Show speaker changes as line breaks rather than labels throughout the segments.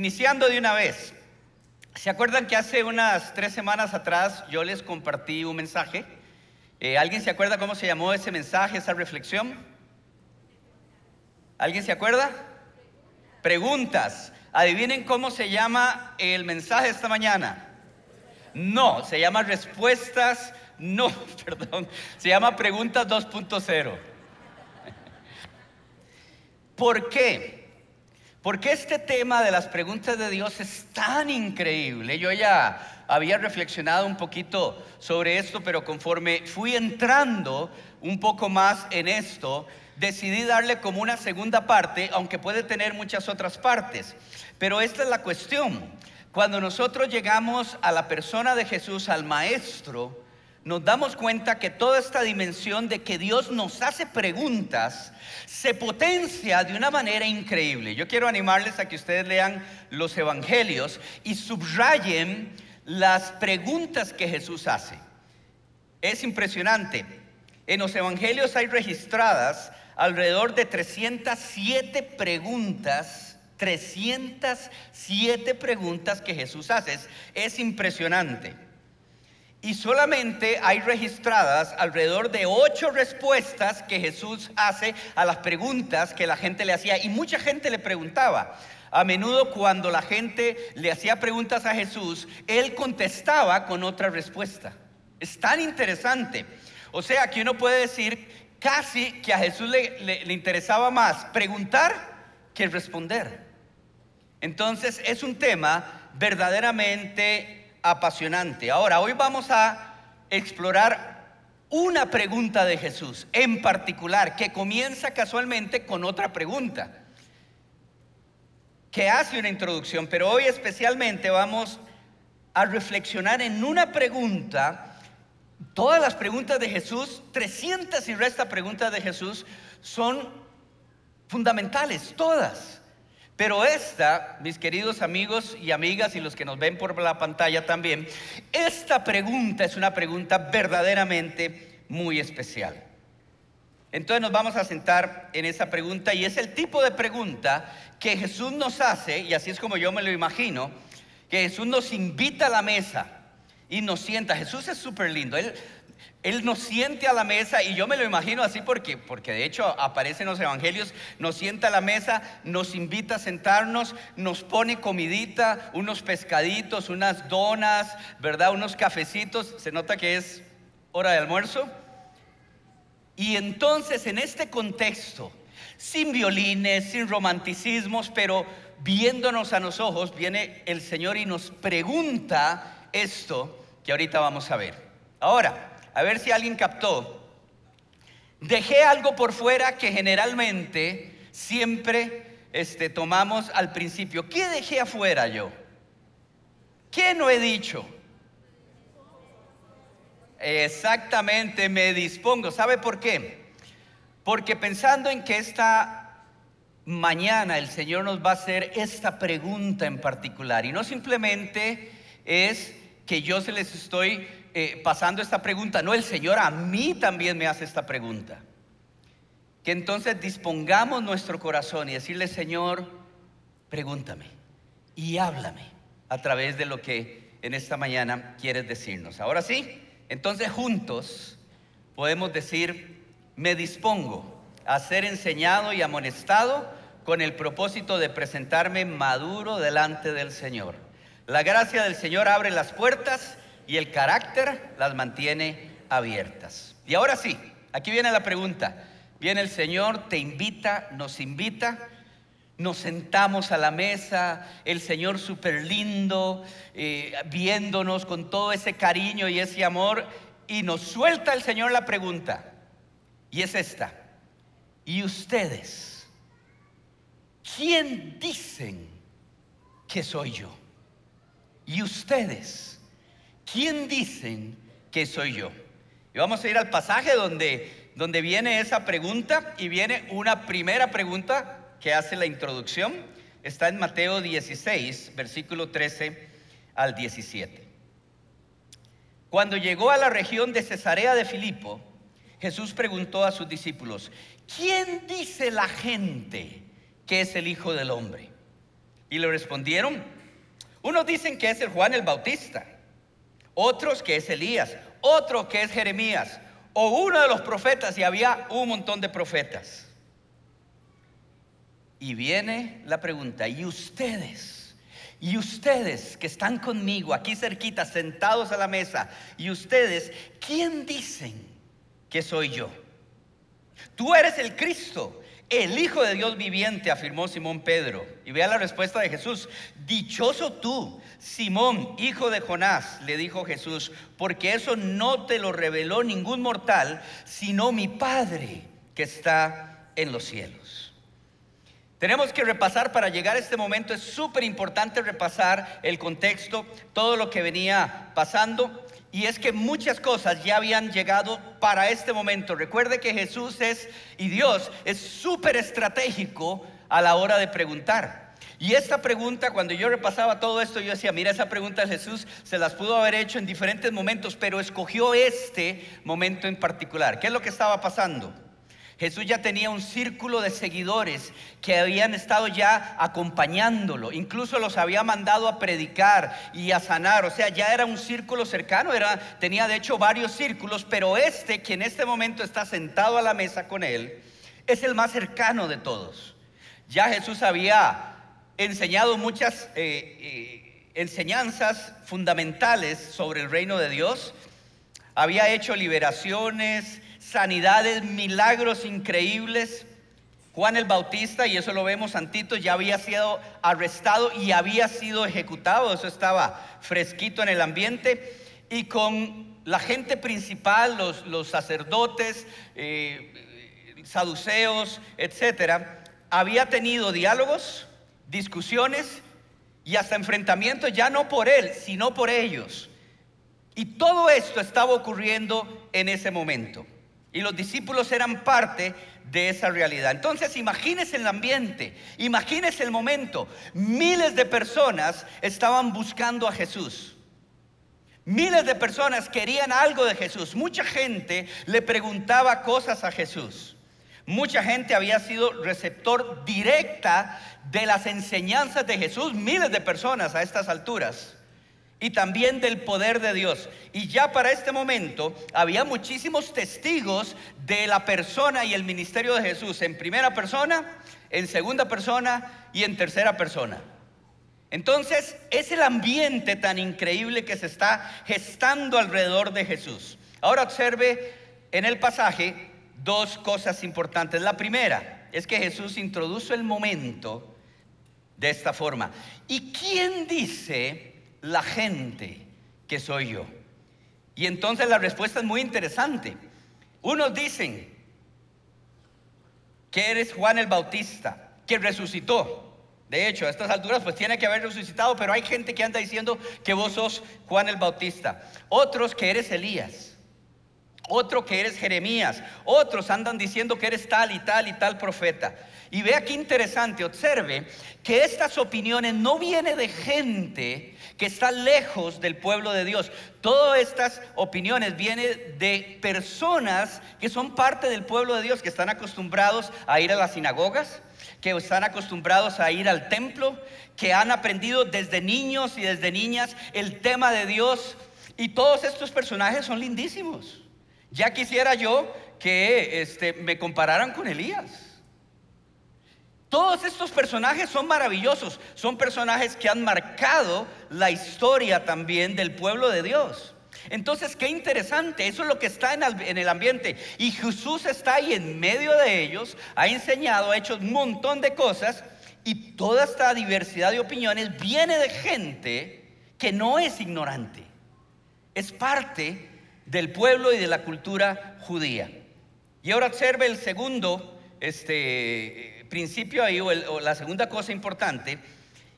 Iniciando de una vez, ¿se acuerdan que hace unas tres semanas atrás yo les compartí un mensaje? Eh, ¿Alguien se acuerda cómo se llamó ese mensaje, esa reflexión? ¿Alguien se acuerda? Preguntas. Adivinen cómo se llama el mensaje esta mañana. No, se llama respuestas, no, perdón, se llama preguntas 2.0. ¿Por qué? Porque este tema de las preguntas de Dios es tan increíble. Yo ya había reflexionado un poquito sobre esto, pero conforme fui entrando un poco más en esto, decidí darle como una segunda parte, aunque puede tener muchas otras partes. Pero esta es la cuestión. Cuando nosotros llegamos a la persona de Jesús, al Maestro, nos damos cuenta que toda esta dimensión de que Dios nos hace preguntas se potencia de una manera increíble. Yo quiero animarles a que ustedes lean los evangelios y subrayen las preguntas que Jesús hace. Es impresionante. En los evangelios hay registradas alrededor de 307 preguntas 307 preguntas que Jesús hace. Es, impresionante. Y solamente hay registradas alrededor de ocho respuestas que Jesús hace a las preguntas que la gente le hacía. Y mucha gente le preguntaba. A menudo cuando la gente le hacía preguntas a Jesús, él contestaba con otra respuesta. Es tan interesante. O sea que uno puede decir casi que a Jesús le, le interesaba más preguntar que responder. Entonces es un tema verdaderamente apasionante. Ahora, hoy vamos a explorar una pregunta de Jesús en particular que comienza casualmente con otra pregunta que hace una introducción, pero hoy especialmente vamos a reflexionar en una pregunta. Todas las preguntas de Jesús, 300 y resta preguntas de Jesús, son fundamentales, todas. Pero esta, mis queridos amigos y amigas y los que nos ven por la pantalla también, esta pregunta es una pregunta verdaderamente muy especial. Entonces nos vamos a sentar en esa pregunta y es el tipo de pregunta que Jesús nos hace, y así es como yo me lo imagino, que Jesús nos invita a la mesa y nos sienta. Jesús es súper lindo. Él él nos siente a la mesa y yo me lo imagino así porque, porque de hecho aparece en los evangelios, nos sienta a la mesa, nos invita a sentarnos, nos pone comidita, unos pescaditos, unas donas, ¿verdad? Unos cafecitos, se nota que es hora de almuerzo. Y entonces en este contexto, sin violines, sin romanticismos, pero viéndonos a los ojos, viene el Señor y nos pregunta esto que ahorita vamos a ver. Ahora, a ver si alguien captó. Dejé algo por fuera que generalmente siempre este, tomamos al principio. ¿Qué dejé afuera yo? ¿Qué no he dicho? Exactamente, me dispongo. ¿Sabe por qué? Porque pensando en que esta mañana el Señor nos va a hacer esta pregunta en particular, y no simplemente es que yo se les estoy eh, pasando esta pregunta, no, el Señor a mí también me hace esta pregunta. Que entonces dispongamos nuestro corazón y decirle, Señor, pregúntame y háblame a través de lo que en esta mañana quieres decirnos. Ahora sí, entonces juntos podemos decir, me dispongo a ser enseñado y amonestado con el propósito de presentarme maduro delante del Señor. La gracia del Señor abre las puertas y el carácter las mantiene abiertas. Y ahora sí, aquí viene la pregunta. Viene el Señor, te invita, nos invita, nos sentamos a la mesa, el Señor súper lindo, eh, viéndonos con todo ese cariño y ese amor, y nos suelta el Señor la pregunta. Y es esta. ¿Y ustedes? ¿Quién dicen que soy yo? ¿Y ustedes? ¿Quién dicen que soy yo? Y vamos a ir al pasaje donde, donde viene esa pregunta y viene una primera pregunta que hace la introducción. Está en Mateo 16, versículo 13 al 17. Cuando llegó a la región de Cesarea de Filipo, Jesús preguntó a sus discípulos, ¿quién dice la gente que es el Hijo del Hombre? Y le respondieron, unos dicen que es el Juan el Bautista, otros que es Elías, otro que es Jeremías, o uno de los profetas, y había un montón de profetas. Y viene la pregunta, ¿y ustedes? Y ustedes que están conmigo aquí cerquita, sentados a la mesa, y ustedes, ¿quién dicen que soy yo? Tú eres el Cristo, el Hijo de Dios viviente, afirmó Simón Pedro. Y vea la respuesta de Jesús. Dichoso tú, Simón, hijo de Jonás, le dijo Jesús, porque eso no te lo reveló ningún mortal, sino mi Padre que está en los cielos. Tenemos que repasar para llegar a este momento, es súper importante repasar el contexto, todo lo que venía pasando. Y es que muchas cosas ya habían llegado para este momento. Recuerde que Jesús es y Dios es súper estratégico a la hora de preguntar. Y esta pregunta, cuando yo repasaba todo esto, yo decía, mira, esa pregunta Jesús se las pudo haber hecho en diferentes momentos, pero escogió este momento en particular. ¿Qué es lo que estaba pasando? Jesús ya tenía un círculo de seguidores que habían estado ya acompañándolo, incluso los había mandado a predicar y a sanar, o sea, ya era un círculo cercano, era, tenía de hecho varios círculos, pero este que en este momento está sentado a la mesa con él, es el más cercano de todos. Ya Jesús había enseñado muchas eh, eh, enseñanzas fundamentales sobre el reino de Dios, había hecho liberaciones, sanidades, milagros increíbles. Juan el Bautista, y eso lo vemos antito, ya había sido arrestado y había sido ejecutado, eso estaba fresquito en el ambiente, y con la gente principal, los, sacerdotes, eh, saduceos, etcétera, había tenido diálogos, discusiones y hasta enfrentamientos, ya no por él, sino por ellos. Y todo esto estaba ocurriendo en ese momento. Y los discípulos eran parte de esa realidad. Entonces imagínese el ambiente, imagínese el momento. Miles de personas estaban buscando a Jesús. Miles de personas querían algo de Jesús. Mucha gente le preguntaba cosas a Jesús. Mucha gente había sido receptor directa de las enseñanzas de Jesús. Miles de personas a estas alturas y también del poder de Dios. Y ya para este momento había muchísimos testigos de la persona y el ministerio de Jesús en primera persona, en segunda persona y en tercera persona. Entonces es el ambiente tan increíble que se está gestando alrededor de Jesús. Ahora observe en el pasaje dos cosas importantes. La primera es que Jesús introduce el momento de esta forma. ¿Y quién dice la gente que soy yo? Y entonces la respuesta es muy interesante. Unos dicen que eres Juan el Bautista, que resucitó. De hecho, a estas alturas pues tiene que haber resucitado, pero hay gente que anda diciendo que vos sos Juan el Bautista. Otros que eres Elías. Otro que eres Jeremías. Otros andan diciendo que eres tal y tal y tal profeta. Y vea qué interesante, observe que estas opiniones no vienen de gente que está lejos del pueblo de Dios. Todas estas opiniones vienen de personas que son parte del pueblo de Dios, que están acostumbrados a ir a las sinagogas, que están acostumbrados a ir al templo, que han aprendido desde niños y desde niñas el tema de Dios. Y todos estos personajes son lindísimos. Ya quisiera yo que este, me compararan con Elías. Todos estos personajes son maravillosos, son personajes que han marcado la historia también del pueblo de Dios. Entonces, qué interesante, eso es lo que está en el ambiente. Y Jesús está ahí en medio de ellos, ha enseñado, ha hecho un montón de cosas, y toda esta diversidad de opiniones viene de gente que no es ignorante, es parte del pueblo y de la cultura judía. Y ahora observe el segundo este, principio ahí, o, la segunda cosa importante,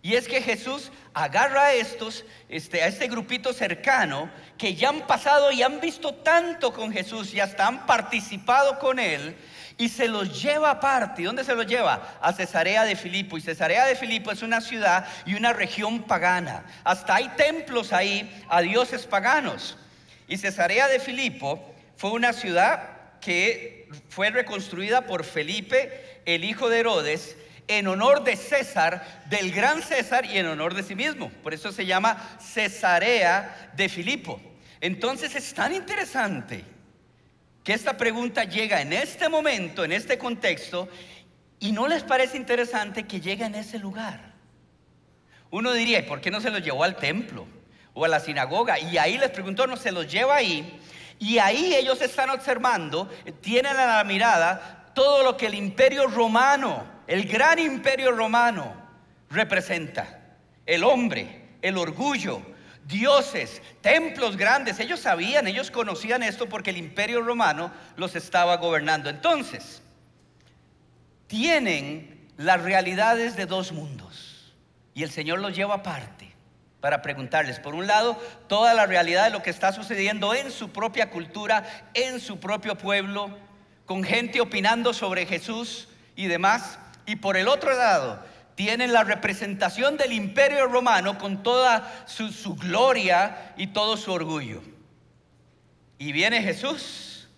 y es que Jesús agarra a estos, este, a este grupito cercano, que ya han pasado y han visto tanto con Jesús y hasta han participado con Él, y se los lleva aparte. ¿Y dónde se los lleva? A Cesarea de Filipo. Y Cesarea de Filipo es una ciudad y una región pagana. Hasta hay templos ahí a dioses paganos. Y Cesarea de Filipo fue una ciudad que fue reconstruida por Felipe el hijo de Herodes en honor de César, del gran César y en honor de sí mismo. Por eso se llama Cesarea de Filipo. Entonces es tan interesante que esta pregunta llega en este momento, en este contexto, y no les parece interesante que llegue en ese lugar. Uno diría, ¿y por qué no se los llevó al templo o a la sinagoga? Y ahí les preguntó, no, se los lleva ahí. Y ahí ellos están observando, tienen a la mirada todo lo que el imperio romano, el gran imperio romano, representa. El hombre, el orgullo, dioses, templos grandes. Ellos sabían, ellos conocían esto porque el imperio romano los estaba gobernando. Entonces, tienen las realidades de dos mundos y el Señor los lleva aparte para preguntarles, por un lado, toda la realidad de lo que está sucediendo en su propia cultura, en su propio pueblo, con gente opinando sobre Jesús y demás, y por el otro lado, tienen la representación del imperio romano con toda su, gloria y todo su orgullo. Y viene Jesús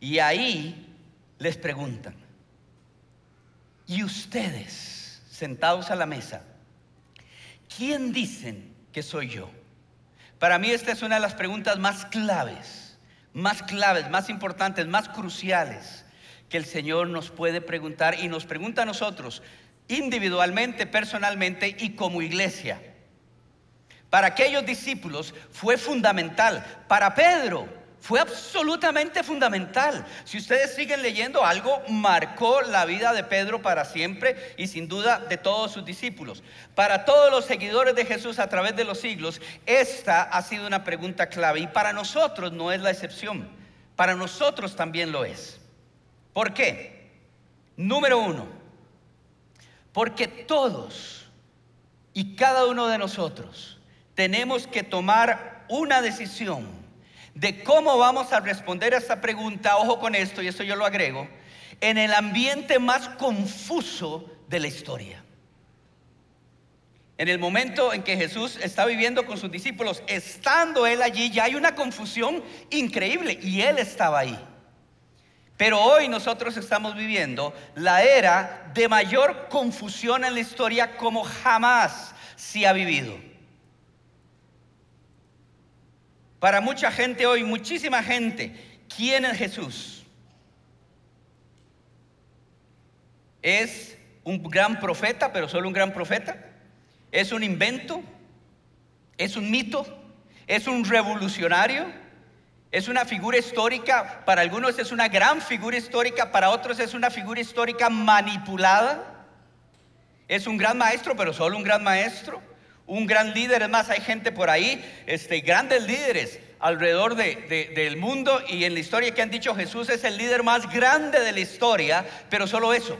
y ahí les preguntan, ¿y ustedes sentados a la mesa, quién dicen que soy yo? Para mí esta es una de las preguntas más claves, más claves, más importantes, más cruciales que el Señor nos puede preguntar y nos pregunta a nosotros individualmente, personalmente y como iglesia. Para aquellos discípulos fue fundamental. Para Pedro fue absolutamente fundamental. Si ustedes siguen leyendo, algo marcó la vida de Pedro para siempre y sin duda de todos sus discípulos. Para todos los seguidores de Jesús a través de los siglos, esta ha sido una pregunta clave y para nosotros no es la excepción. Para nosotros también lo es. ¿Por qué? Número uno, porque todos y cada uno de nosotros tenemos que tomar una decisión de cómo vamos a responder a esta pregunta, ojo con esto, y eso yo lo agrego, en el ambiente más confuso de la historia. En el momento en que Jesús está viviendo con sus discípulos, estando él allí, ya hay una confusión increíble y él estaba ahí. Pero hoy nosotros estamos viviendo la era de mayor confusión en la historia como jamás se ha vivido. Para mucha gente hoy, muchísima gente, ¿quién es Jesús? ¿Es un gran profeta, pero solo un gran profeta? ¿Es un invento? ¿Es un mito? ¿Es un revolucionario? Es una figura histórica, para algunos es una gran figura histórica, para otros es una figura histórica manipulada. Es un gran maestro, pero solo un gran maestro. Un gran líder, es más, hay gente por ahí, este, grandes líderes alrededor del mundo y en la historia que han dicho Jesús es el líder más grande de la historia, pero solo eso.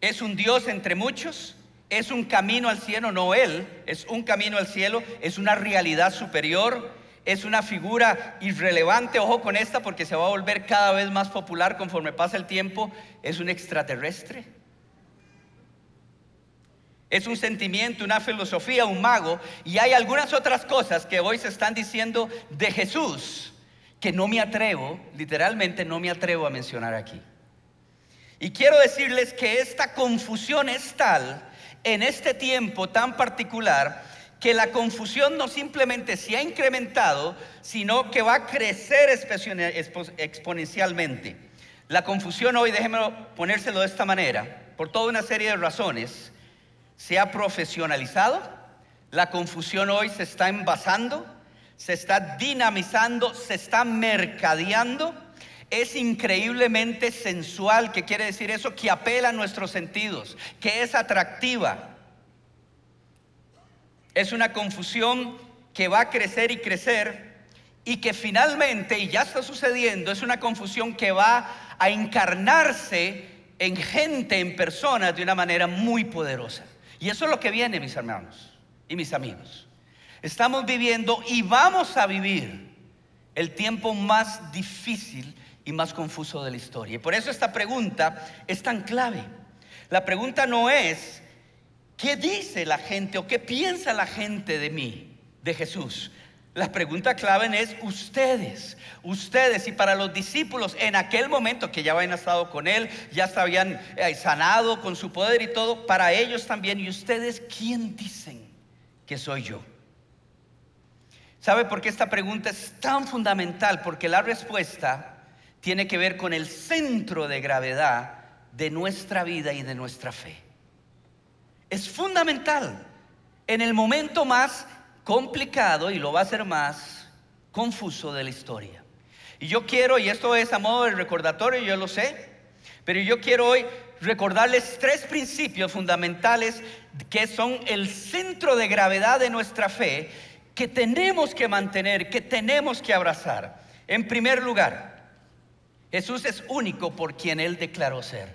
Es un Dios entre muchos, es un camino al cielo, no Él, es un camino al cielo, es una realidad superior es una figura irrelevante, ojo con esta porque se va a volver cada vez más popular conforme pasa el tiempo, es un extraterrestre. Es un sentimiento, una filosofía, un mago. Y hay algunas otras cosas que hoy se están diciendo de Jesús que no me atrevo, literalmente no me atrevo a mencionar aquí. Y quiero decirles que esta confusión es tal en este tiempo tan particular que la confusión no simplemente se ha incrementado, sino que va a crecer exponencialmente. La confusión hoy, déjenme ponérselo de esta manera, por toda una serie de razones, se ha profesionalizado, la confusión hoy se está envasando, se está dinamizando, se está mercadeando, es increíblemente sensual, ¿qué quiere decir eso? Que apela a nuestros sentidos, que es atractiva es una confusión que va a crecer y crecer y que finalmente, y ya está sucediendo, es una confusión que va a encarnarse en gente, en personas, de una manera muy poderosa. Y eso es lo que viene, mis hermanos y mis amigos. Estamos viviendo y vamos a vivir el tiempo más difícil y más confuso de la historia. Y por eso esta pregunta es tan clave. La pregunta no es ¿Qué dice la gente o qué piensa la gente de mí, de Jesús? La pregunta clave es ustedes, ustedes y para los discípulos en aquel momento que ya habían estado con él, ya se habían eh, sanado con su poder y todo, para ellos también. ¿Y ustedes quién dicen que soy yo? ¿Sabe por qué esta pregunta es tan fundamental? Porque la respuesta tiene que ver con el centro de gravedad de nuestra vida y de nuestra fe. Es fundamental en el momento más complicado y lo va a hacer más confuso de la historia. Y yo quiero, y esto es a modo de recordatorio, yo lo sé, pero yo quiero hoy recordarles tres principios fundamentales que son el centro de gravedad de nuestra fe que tenemos que mantener, que tenemos que abrazar. En primer lugar, Jesús es único por quien Él declaró ser.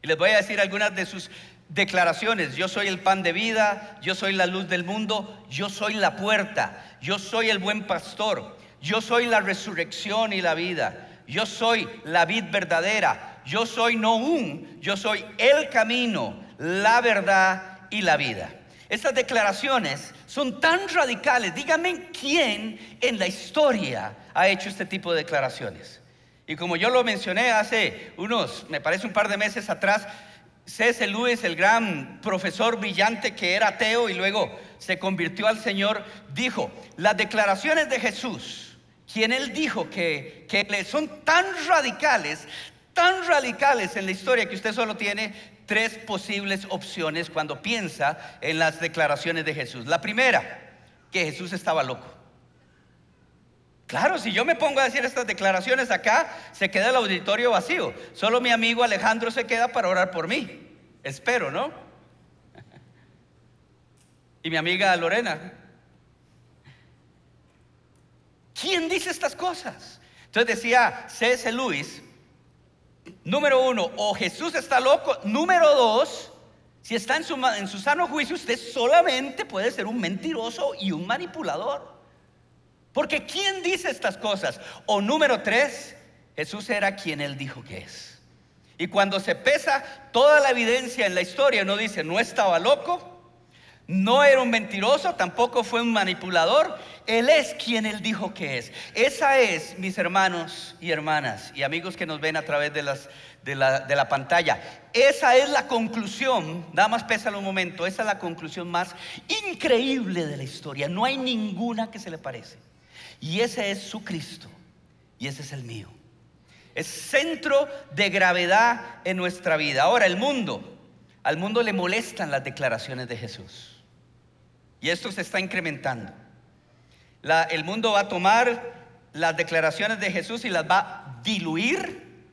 Y les voy a decir algunas de sus declaraciones. Yo soy el pan de vida, yo soy la luz del mundo, yo soy la puerta, yo soy el buen pastor, yo soy la resurrección y la vida, yo soy la vid verdadera, yo soy no un, yo soy el camino, la verdad y la vida. Estas declaraciones son tan radicales. Díganme quién en la historia ha hecho este tipo de declaraciones. Y como yo lo mencioné hace unos, me parece un par de meses atrás, C.S. Lewis, el gran profesor brillante que era ateo y luego se convirtió al Señor, dijo, las declaraciones de Jesús, quien él dijo que, que son tan radicales, tan radicales en la historia que usted solo tiene tres posibles opciones cuando piensa en las declaraciones de Jesús. La primera, que Jesús estaba loco. Claro, si yo me pongo a decir estas declaraciones acá, se queda el auditorio vacío. Solo mi amigo Alejandro se queda para orar por mí. Espero, ¿no? Y mi amiga Lorena. ¿Quién dice estas cosas? Entonces decía C.S. Luis, número uno, o Jesús está loco. Número dos, si está en su, en su sano juicio, usted solamente puede ser un mentiroso y un manipulador. Porque ¿quién dice estas cosas? O número tres, Jesús era quien él dijo que es. Y cuando se pesa toda la evidencia en la historia, no dice, no estaba loco, no era un mentiroso, tampoco fue un manipulador, él es quien él dijo que es. Esa es, mis hermanos y hermanas y amigos que nos ven a través de la pantalla, esa es la conclusión, nada más pésalo un momento, esa es la conclusión más increíble de la historia, no hay ninguna que se le parece. Y ese es su Cristo. Y ese es el mío. Es centro de gravedad en nuestra vida. Ahora, el mundo. Al mundo le molestan las declaraciones de Jesús. Y esto se está incrementando. el mundo va a tomar las declaraciones de Jesús y las va a diluir,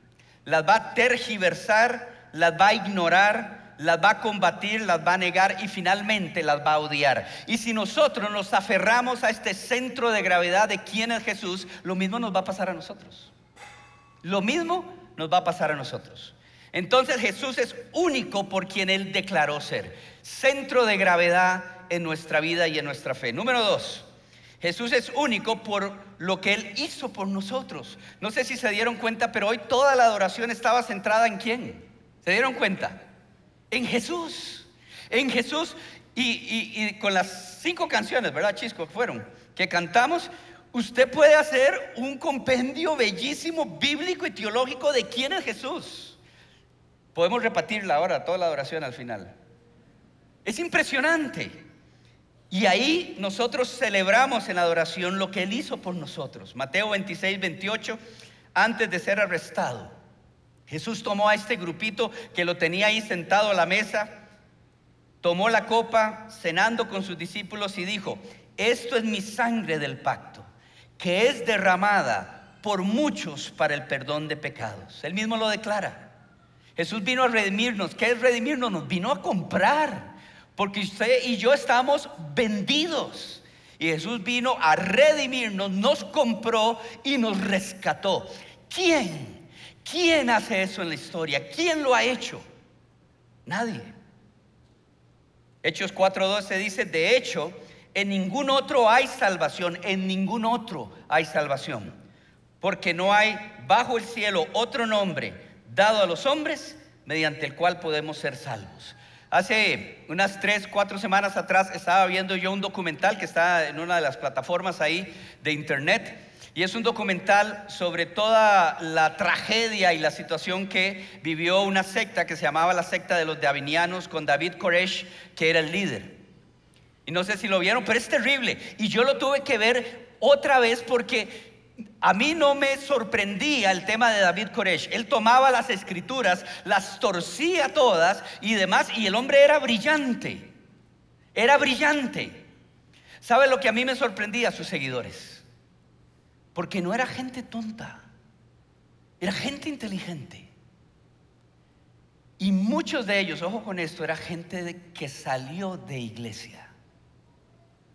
las va a tergiversar, las va a ignorar, las va a combatir, las va a negar y finalmente las va a odiar. Y si nosotros nos aferramos a este centro de gravedad de quién es Jesús, lo mismo nos va a pasar a nosotros. Lo mismo nos va a pasar a nosotros. Entonces Jesús es único por quien Él declaró ser. Centro de gravedad en nuestra vida y en nuestra fe. Número dos, Jesús es único por lo que Él hizo por nosotros. No sé si se dieron cuenta, pero hoy toda la adoración estaba centrada en quién. ¿Se dieron cuenta? En Jesús. En Jesús. Y, con las cinco canciones, ¿verdad, Chisco? Fueron, que cantamos, usted puede hacer un compendio bellísimo, bíblico y teológico de quién es Jesús. Podemos repetirla ahora, toda la adoración al final. Es impresionante. Y ahí nosotros celebramos en adoración lo que Él hizo por nosotros. Mateo 26, 28, antes de ser arrestado. Jesús tomó a este grupito que lo tenía ahí sentado a la mesa, tomó la copa, cenando con sus discípulos y dijo, esto es mi sangre del pacto, que es derramada por muchos para el perdón de pecados. Él mismo lo declara. Jesús vino a redimirnos. ¿Qué es redimirnos? Nos vino a comprar. Porque usted y yo estamos vendidos. Y Jesús vino a redimirnos, nos compró y nos rescató. ¿Quién ¿Quién hace eso en la historia? ¿Quién lo ha hecho? Nadie. Hechos 4.12 dice, de hecho, en ningún otro hay salvación, en ningún otro hay salvación, porque no hay bajo el cielo otro nombre dado a los hombres mediante el cual podemos ser salvos. Hace unas tres, cuatro semanas atrás estaba viendo yo un documental que está en una de las plataformas ahí de internet. Y es un documental sobre toda la tragedia y la situación que vivió una secta que se llamaba la secta de los Davinianos con David Koresh, que era el líder. Y no sé si lo vieron, pero es terrible. Y yo lo tuve que ver otra vez porque a mí no me sorprendía el tema de David Koresh. Él tomaba las escrituras, las torcía todas y demás, y el hombre era brillante. Era brillante. ¿Sabe lo que a mí me sorprendía sus seguidores? Porque no era gente tonta, era gente inteligente. Y muchos de ellos, ojo con esto, era gente que salió de iglesia,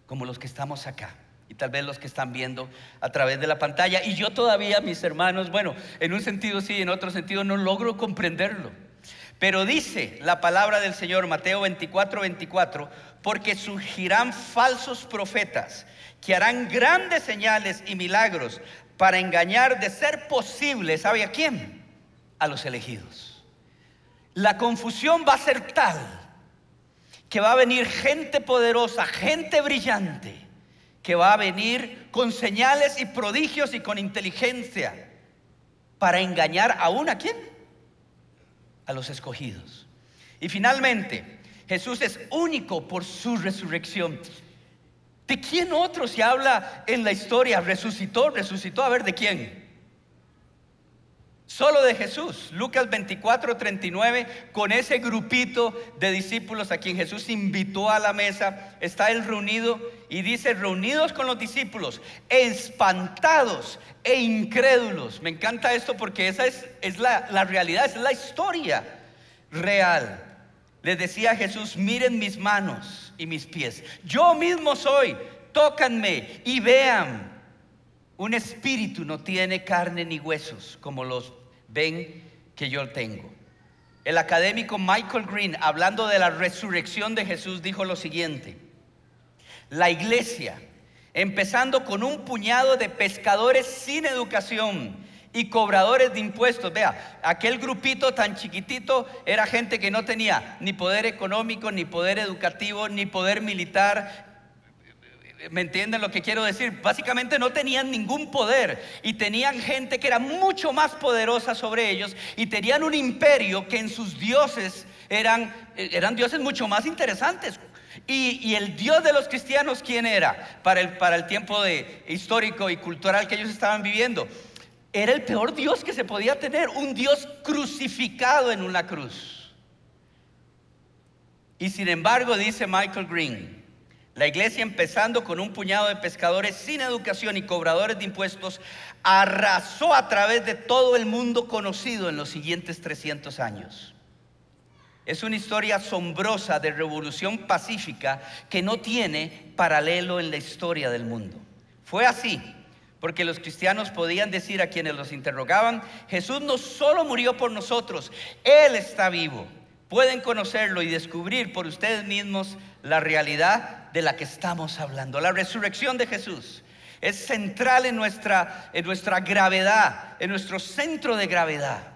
como los que estamos acá y tal vez los que están viendo a través de la pantalla. Y yo todavía, mis hermanos, bueno, en un sentido sí, en otro sentido no logro comprenderlo. Pero dice la palabra del Señor, Mateo 24, 24, porque surgirán falsos profetas que harán grandes señales y milagros para engañar de ser posible, ¿sabe a quién? A los elegidos. La confusión va a ser tal que va a venir gente poderosa, gente brillante que va a venir con señales y prodigios y con inteligencia para engañar aún a quién? A los escogidos. Y finalmente, Jesús es único por su resurrección. ¿De quién otro se habla en la historia? Resucitó, resucitó. A ver, ¿de quién? Solo de Jesús. Lucas 24, 39, con ese grupito de discípulos a quien Jesús invitó a la mesa, está él reunido y dice, reunidos con los discípulos, espantados e incrédulos. Me encanta esto porque esa es, es la, la realidad, es la historia real. Les decía Jesús, miren mis manos y mis pies. Yo mismo soy, tócanme y vean. Un espíritu no tiene carne ni huesos como los ven que yo tengo. El académico Michael Green, hablando de la resurrección de Jesús, dijo lo siguiente. La iglesia, empezando con un puñado de pescadores sin educación y cobradores de impuestos. Vea, aquel grupito tan chiquitito era gente que no tenía ni poder económico, ni poder educativo, ni poder militar, ¿Me entienden lo que quiero decir? Básicamente no tenían ningún poder y tenían gente que era mucho más poderosa sobre ellos y tenían un imperio que en sus dioses eran, eran dioses mucho más interesantes. Y, el Dios de los cristianos, ¿quién era? Para el, para el tiempo de, histórico y cultural que ellos estaban viviendo. Era el peor Dios que se podía tener, un Dios crucificado en una cruz. Y sin embargo, dice Michael Green, la iglesia, empezando con un puñado de pescadores sin educación y cobradores de impuestos, arrasó a través de todo el mundo conocido en los siguientes 300 años. Es una historia asombrosa de revolución pacífica que no tiene paralelo en la historia del mundo. Fue así, porque los cristianos podían decir a quienes los interrogaban, Jesús no solo murió por nosotros, Él está vivo. Pueden conocerlo y descubrir por ustedes mismos la realidad de la que estamos hablando. La resurrección de Jesús es central en nuestra, en nuestra gravedad, en nuestro centro de gravedad.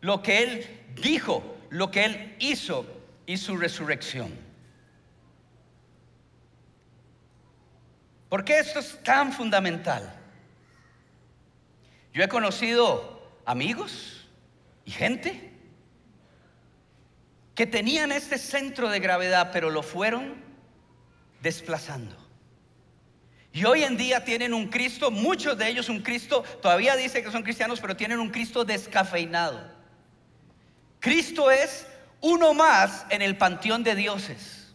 Lo que Él dijo, lo que Él hizo y su resurrección. ¿Por qué esto es tan fundamental? Yo he conocido amigos y gente que tenían este centro de gravedad, pero lo fueron desplazando. Y hoy en día tienen un Cristo, muchos de ellos un Cristo, todavía dice que son cristianos, pero tienen un Cristo descafeinado. Cristo es uno más en el panteón de dioses.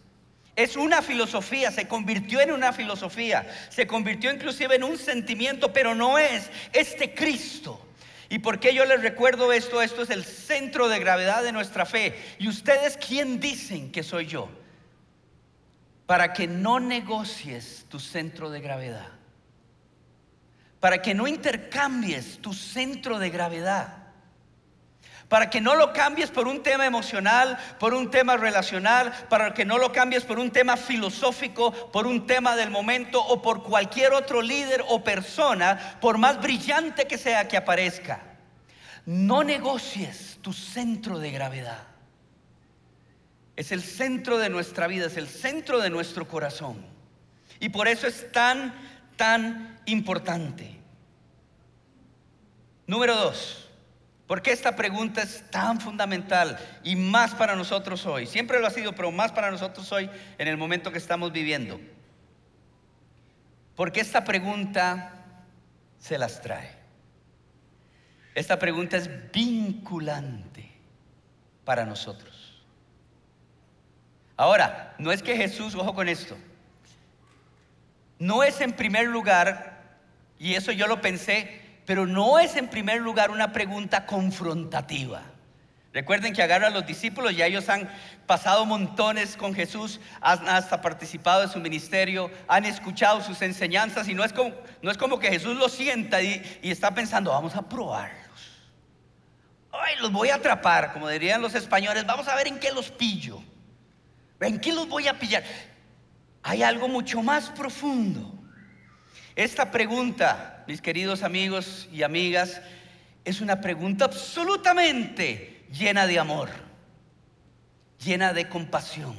Es una filosofía, se convirtió en una filosofía, se convirtió inclusive en un sentimiento, pero no es este Cristo. ¿Y por qué yo les recuerdo esto? Esto es el centro de gravedad de nuestra fe. ¿Y ustedes quién dicen que soy yo? Para que no negocies tu centro de gravedad. Para que no intercambies tu centro de gravedad. Para que no lo cambies por un tema emocional, por un tema relacional, para que no lo cambies por un tema filosófico, por un tema del momento o por cualquier otro líder o persona, por más brillante que sea que aparezca. No negocies tu centro de gravedad. es el centro de nuestra vida, es el centro de nuestro corazón. Y por eso es tan, tan importante. Número dos, ¿por qué esta pregunta es tan fundamental y más para nosotros hoy? Siempre lo ha sido, pero más para nosotros hoy en el momento que estamos viviendo. Porque esta pregunta se las trae. Esta pregunta es vinculante para nosotros. Ahora, no es que Jesús, ojo con esto, no es en primer lugar, y eso yo lo pensé, pero no es en primer lugar una pregunta confrontativa. Recuerden que agarra a los discípulos, ya ellos han pasado montones con Jesús, han hasta participado de su ministerio, han escuchado sus enseñanzas y no es como, no es como que Jesús los sienta y, está pensando, vamos a probarlos. Ay, los voy a atrapar, como dirían los españoles, vamos a ver en qué los pillo. ¿En qué los voy a pillar? Hay algo mucho más profundo. Esta pregunta, mis queridos amigos y amigas, es una pregunta absolutamente llena de amor, llena de compasión.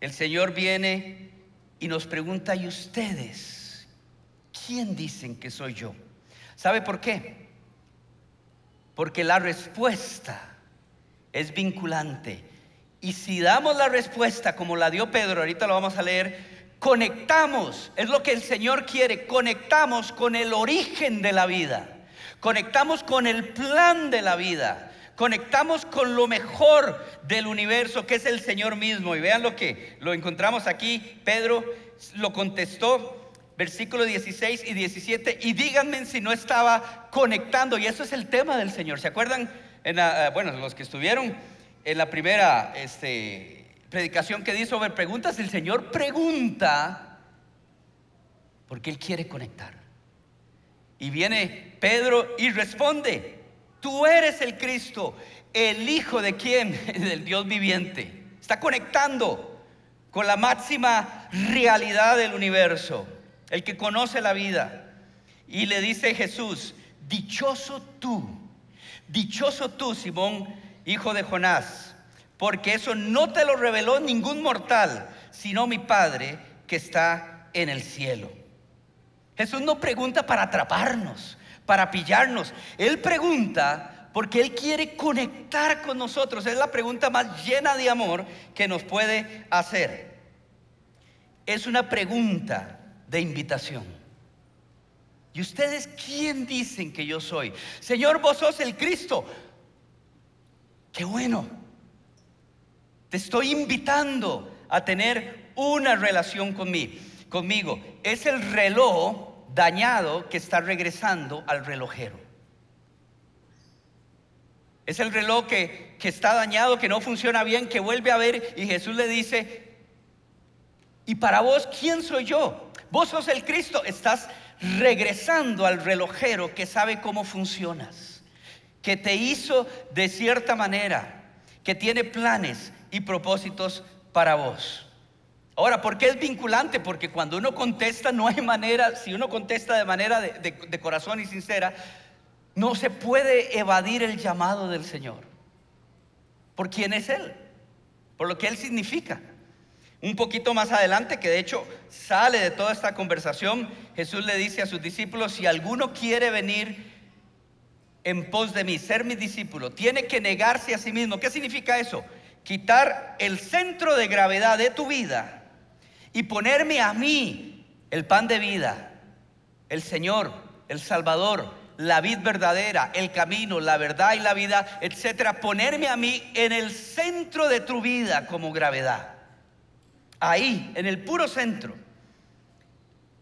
El Señor viene y nos pregunta, ¿y ustedes? ¿Quién dicen que soy yo? ¿Sabe por qué? Porque la respuesta es vinculante. Y si damos la respuesta como la dio Pedro, ahorita lo vamos a leer, conectamos, es lo que el Señor quiere, conectamos con el origen de la vida, conectamos con el plan de la vida conectamos con lo mejor del universo, que es el Señor mismo. Y vean lo que lo encontramos aquí. Pedro lo contestó, versículo 16 y 17, y díganme si no estaba conectando. Y eso es el tema del Señor. ¿Se acuerdan? En eh, bueno, los que estuvieron en la primera este, predicación que di sobre preguntas, el Señor pregunta porque Él quiere conectar. Y viene Pedro y responde. Tú eres el Cristo, el Hijo de quién? Del Dios viviente. Está conectando con la máxima realidad del universo, el que conoce la vida. Y le dice Jesús, dichoso tú, dichoso tú, Simón, hijo de Jonás, porque eso no te lo reveló ningún mortal, sino mi Padre que está en el cielo. Jesús no pregunta para atraparnos para pillarnos. Él pregunta porque Él quiere conectar con nosotros. Es la pregunta más llena de amor que nos puede hacer. Es una pregunta de invitación. ¿Y ustedes quién dicen que yo soy? Señor, vos sos el Cristo. Qué bueno. Te estoy invitando a tener una relación conmigo. Es el reloj dañado que está regresando al relojero. Es el reloj que, que está dañado, que no funciona bien, que vuelve a ver y Jesús le dice, ¿y para vos quién soy yo? Vos sos el Cristo, estás regresando al relojero que sabe cómo funcionas, que te hizo de cierta manera, que tiene planes y propósitos para vos. Ahora, ¿por qué es vinculante? Porque cuando uno contesta, no hay manera, si uno contesta de manera de, corazón y sincera, no se puede evadir el llamado del Señor. ¿Por quién es Él? Por lo que Él significa. Un poquito más adelante, que de hecho sale de toda esta conversación, Jesús le dice a sus discípulos, si alguno quiere venir en pos de mí, ser mi discípulo, tiene que negarse a sí mismo. ¿Qué significa eso? Quitar el centro de gravedad de tu vida y ponerme a mí el pan de vida, el Señor, el Salvador, la vid verdadera, el camino, la verdad y la vida, etcétera, ponerme a mí en el centro de tu vida como gravedad. Ahí, en el puro centro.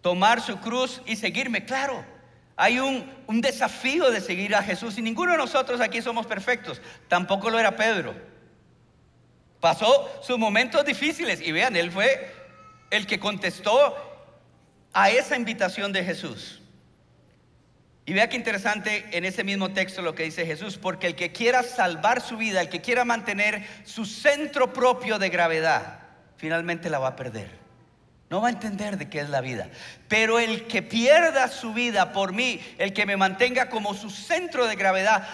Tomar su cruz y seguirme, claro. Hay un, un desafío de seguir a Jesús y ninguno de nosotros aquí somos perfectos. Tampoco lo era Pedro. Pasó sus momentos difíciles y vean, él fue el que contestó a esa invitación de Jesús. Y vea qué interesante en ese mismo texto lo que dice Jesús, porque el que quiera salvar su vida, el que quiera mantener su centro propio de gravedad, finalmente la va a perder. No va a entender de qué es la vida. Pero el que pierda su vida por mí, el que me mantenga como su centro de gravedad,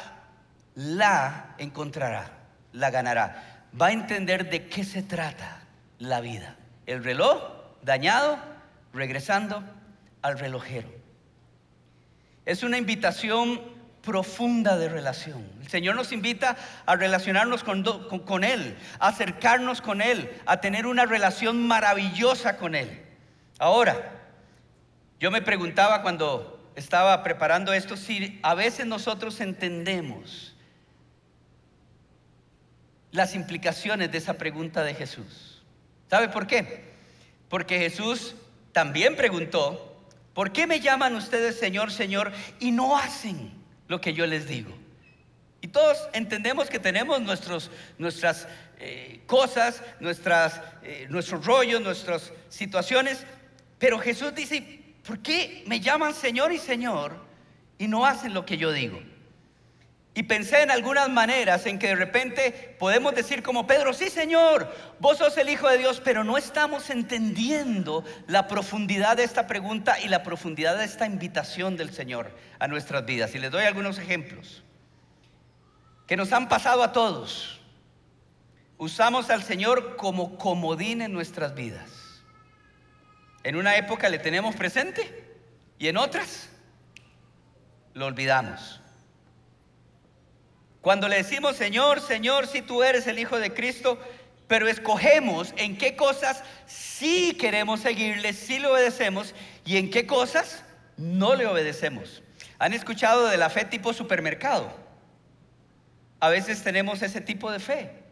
la encontrará, la ganará. Va a entender de qué se trata la vida. El reloj dañado, regresando al relojero. Es una invitación profunda de relación. El Señor nos invita a relacionarnos con, con, Él, a acercarnos con Él, a tener una relación maravillosa con Él. Ahora, yo me preguntaba cuando estaba preparando esto si a veces nosotros entendemos las implicaciones de esa pregunta de Jesús. ¿Sabe por qué? Porque Jesús también preguntó, ¿por qué me llaman ustedes Señor, Señor y no hacen lo que yo les digo? Y todos entendemos que tenemos nuestros, nuestras eh, cosas, eh, nuestros rollos, nuestras situaciones, pero Jesús dice, ¿por qué me llaman Señor y Señor y no hacen lo que yo digo? Y pensé en algunas maneras en que de repente podemos decir como Pedro, sí Señor, vos sos el Hijo de Dios, pero no estamos entendiendo la profundidad de esta pregunta y la profundidad de esta invitación del Señor a nuestras vidas. Y les doy algunos ejemplos que nos han pasado a todos. Usamos al Señor como comodín en nuestras vidas. En una época le tenemos presente y en otras lo olvidamos. Cuando le decimos, Señor, Señor, si tú eres el Hijo de Cristo, pero escogemos en qué cosas sí queremos seguirle, sí le obedecemos y en qué cosas no le obedecemos. ¿Han escuchado de la fe tipo supermercado? A veces tenemos ese tipo de fe.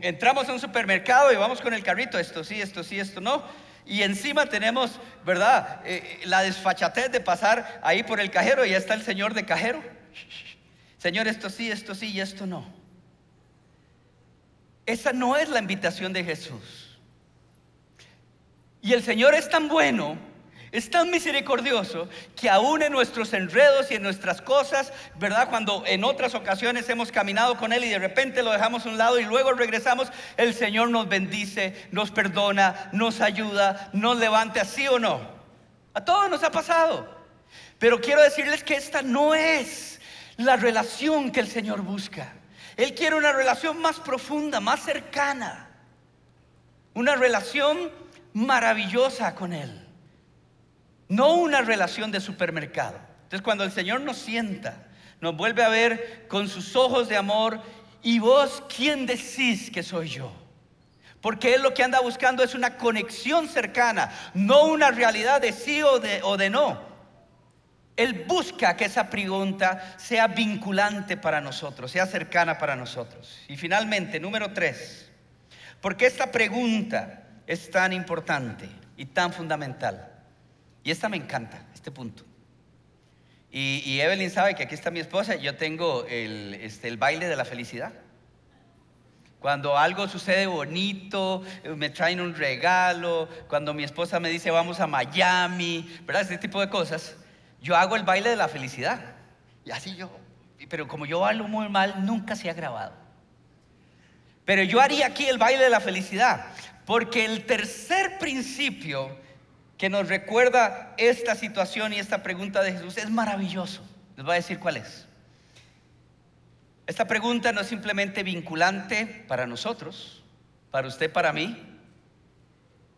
Entramos a un supermercado y vamos con el carrito, esto sí, esto sí, esto no. Y encima tenemos, ¿verdad? Eh, la desfachatez de pasar ahí por el cajero y ya está el señor de cajero. Señor, esto sí, esto sí y esto no. Esa no es la invitación de Jesús. Y el Señor es tan bueno, es tan misericordioso, que aún en nuestros enredos y en nuestras cosas, ¿verdad? Cuando en otras ocasiones hemos caminado con Él y de repente lo dejamos a un lado y luego regresamos, el Señor nos bendice, nos perdona, nos ayuda, nos levanta, ¿sí o no? A todos nos ha pasado. Pero quiero decirles que esta no es la relación que el Señor busca. Él quiere una relación más profunda, más cercana. Una relación maravillosa con Él. No una relación de supermercado. Entonces cuando el Señor nos sienta, nos vuelve a ver con sus ojos de amor, y vos, ¿quién decís que soy yo? Porque Él lo que anda buscando es una conexión cercana, no una realidad de sí o de, o de no. Él busca que esa pregunta sea vinculante para nosotros, sea cercana para nosotros. Y finalmente, número tres, ¿por qué esta pregunta es tan importante y tan fundamental? Y esta me encanta, este punto. Y, Evelyn sabe que aquí está mi esposa y yo tengo el, este, el baile de la felicidad. Cuando algo sucede bonito, me traen un regalo, cuando mi esposa me dice vamos a Miami, ¿verdad? Este tipo de cosas yo hago el baile de la felicidad. Y así yo, pero como yo hablo muy mal, nunca se ha grabado. Pero yo haría aquí el baile de la felicidad, porque el tercer principio que nos recuerda esta situación y esta pregunta de Jesús es maravilloso. Les voy a decir cuál es. Esta pregunta no es simplemente vinculante para nosotros, para usted, para mí.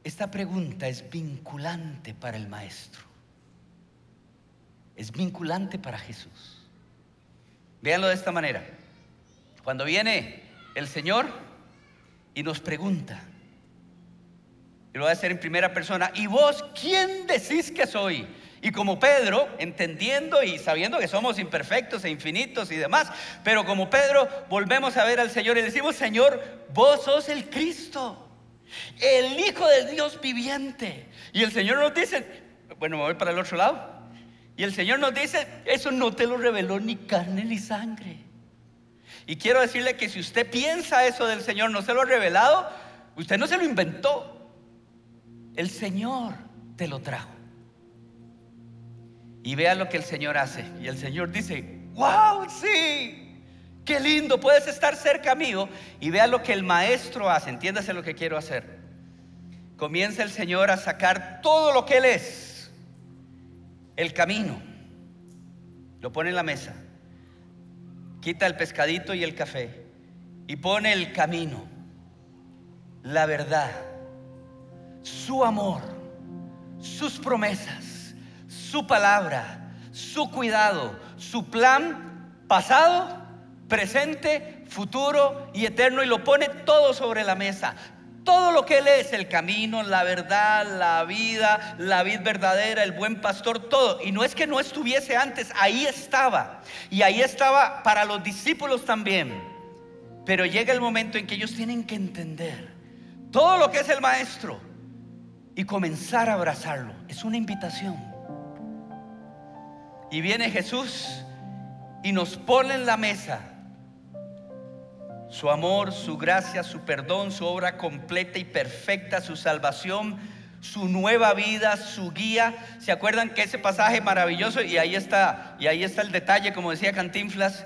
Esta pregunta es vinculante para el maestro es vinculante para Jesús. Véanlo de esta manera. Cuando viene el Señor y nos pregunta, y lo voy a hacer en primera persona, ¿y vos quién decís que soy? Y como Pedro, entendiendo y sabiendo que somos imperfectos e infinitos y demás, pero como Pedro, volvemos a ver al Señor y decimos, Señor, vos sos el Cristo, el Hijo del Dios viviente. Y el Señor nos dice, bueno, me voy para el otro lado. Y el Señor nos dice, eso no te lo reveló ni carne ni sangre. Y quiero decirle que si usted piensa eso del Señor, no se lo ha revelado, usted no se lo inventó. El Señor te lo trajo. Y vea lo que el Señor hace. Y el Señor dice, wow, sí, qué lindo, puedes estar cerca mío. Y vea lo que el maestro hace, entiéndase lo que quiero hacer. Comienza el Señor a sacar todo lo que Él es el camino, lo pone en la mesa, quita el pescadito y el café. Y pone el camino, la verdad, su amor, sus promesas, su palabra, su cuidado, su plan pasado, presente, futuro y eterno. Y lo pone todo sobre la mesa. Todo lo que Él es, el camino, la verdad, la vida, la vida verdadera, el buen pastor, todo. Y no es que no estuviese antes, ahí estaba. Y ahí estaba para los discípulos también. Pero llega el momento en que ellos tienen que entender todo lo que es el maestro y comenzar a abrazarlo. Es una invitación. Y viene Jesús y nos pone en la mesa su amor, su gracia, su perdón, su obra completa y perfecta, su salvación, su nueva vida, su guía. ¿Se acuerdan que ese pasaje maravilloso y ahí está y ahí está el detalle como decía Cantinflas?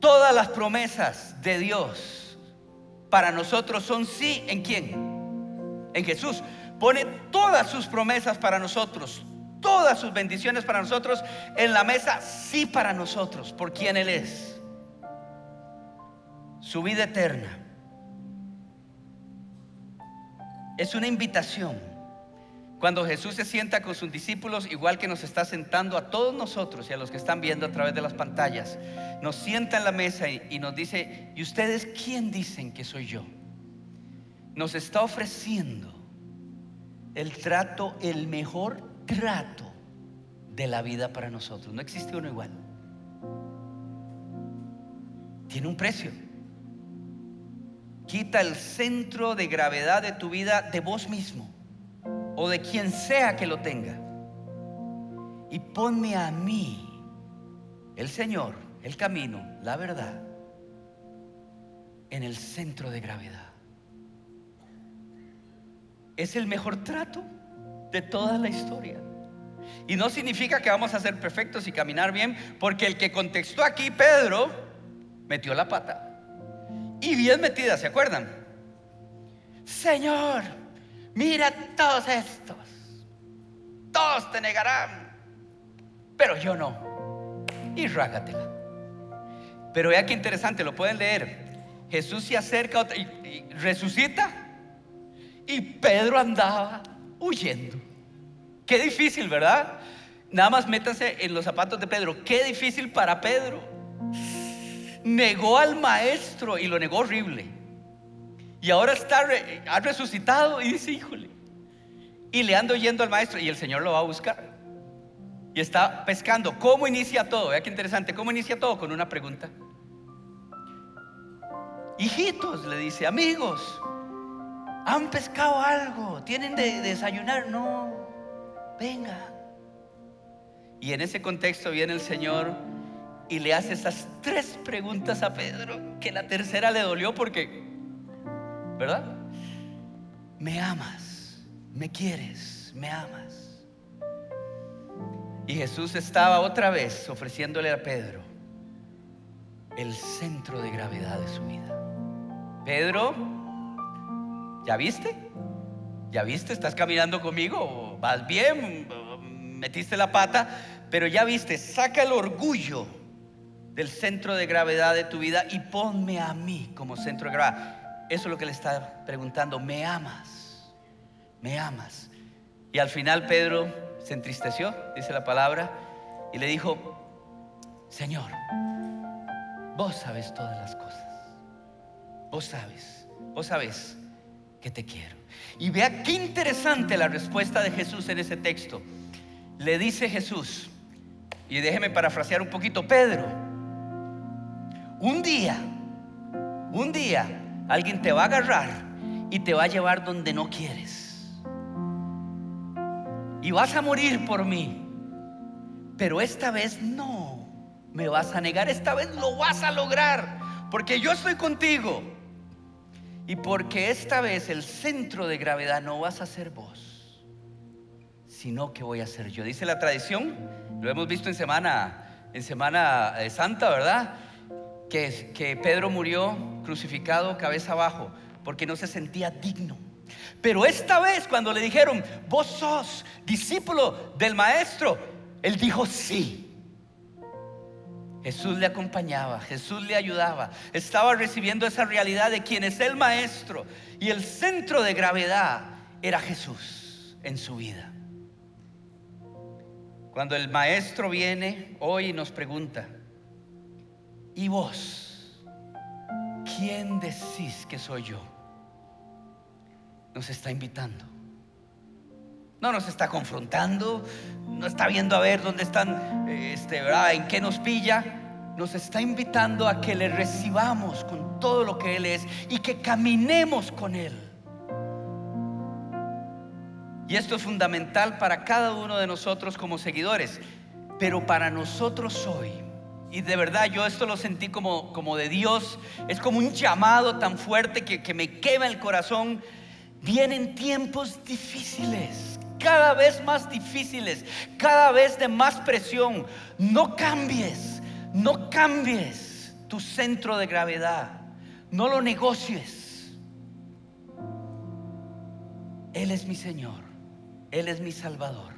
Todas las promesas de Dios para nosotros son sí en quién? En Jesús. Pone todas sus promesas para nosotros, todas sus bendiciones para nosotros en la mesa, sí para nosotros, por quien Él es su vida eterna. Es una invitación. Cuando Jesús se sienta con sus discípulos, igual que nos está sentando a todos nosotros y a los que están viendo a través de las pantallas, nos sienta en la mesa y, nos dice, ¿y ustedes quién dicen que soy yo? Nos está ofreciendo el trato, el mejor trato de la vida para nosotros. No existe uno igual. Tiene un precio. Quita el centro de gravedad de tu vida de vos mismo o de quien sea que lo tenga. Y ponme a mí, el Señor, el camino, la verdad, en el centro de gravedad. Es el mejor trato de toda la historia. Y no significa que vamos a ser perfectos y caminar bien, porque el que contestó aquí, Pedro, metió la pata y bien metida, ¿se acuerdan? Señor, mira todos estos. Todos te negarán, pero yo no. Y rágatela. Pero vea qué interesante, lo pueden leer. Jesús se acerca y, resucita y Pedro andaba huyendo. Qué difícil, ¿verdad? Nada más métase en los zapatos de Pedro. Qué difícil para Pedro negó al maestro y lo negó horrible. Y ahora está ha resucitado y dice, híjole. Y le ando yendo al maestro y el Señor lo va a buscar. Y está pescando. ¿Cómo inicia todo? Vea qué interesante. ¿Cómo inicia todo? Con una pregunta. Hijitos, le dice, amigos, ¿han pescado algo? ¿Tienen de desayunar? No, venga. Y en ese contexto viene el Señor y le hace esas tres preguntas a Pedro, que la tercera le dolió porque, ¿verdad? ¿Me amas? ¿Me quieres? ¿Me amas? Y Jesús estaba otra vez ofreciéndole a Pedro el centro de gravedad de su vida. Pedro, ¿ya viste? ¿Ya viste? ¿Estás caminando conmigo? ¿Vas bien? ¿Metiste la pata? Pero ya viste, saca el orgullo del centro de gravedad de tu vida y ponme a mí como centro de gravedad. Eso es lo que le está preguntando. ¿Me amas? ¿Me amas? Y al final Pedro se entristeció, dice la palabra, y le dijo, Señor, vos sabes todas las cosas. Vos sabes, vos sabes que te quiero. Y vea qué interesante la respuesta de Jesús en ese texto. Le dice Jesús, y déjeme parafrasear un poquito, Pedro, un día, un día, alguien te va a agarrar y te va a llevar donde no quieres. Y vas a morir por mí. Pero esta vez no me vas a negar, esta vez lo vas a lograr. Porque yo estoy contigo. Y porque esta vez el centro de gravedad no vas a ser vos, sino que voy a ser yo. Dice la tradición, lo hemos visto en semana, en semana eh, santa, ¿verdad? Que, Pedro murió crucificado cabeza abajo porque no se sentía digno. Pero esta vez cuando le dijeron, vos sos discípulo del maestro, él dijo sí. Jesús le acompañaba, Jesús le ayudaba, estaba recibiendo esa realidad de quien es el maestro y el centro de gravedad era Jesús en su vida. Cuando el maestro viene hoy nos pregunta, ¿y vos? ¿Quién decís que soy yo? Nos está invitando. No nos está confrontando, no está viendo a ver dónde están, este, en qué nos pilla. Nos está invitando a que le recibamos con todo lo que Él es y que caminemos con Él. Y esto es fundamental para cada uno de nosotros como seguidores, pero para nosotros hoy. Y de verdad yo esto lo sentí como, como de Dios, es como un llamado tan fuerte que, que me quema el corazón. Vienen tiempos difíciles, cada vez más difíciles, cada vez de más presión. No cambies, no cambies tu centro de gravedad, no lo negocies. Él es mi Señor. Él es mi Salvador.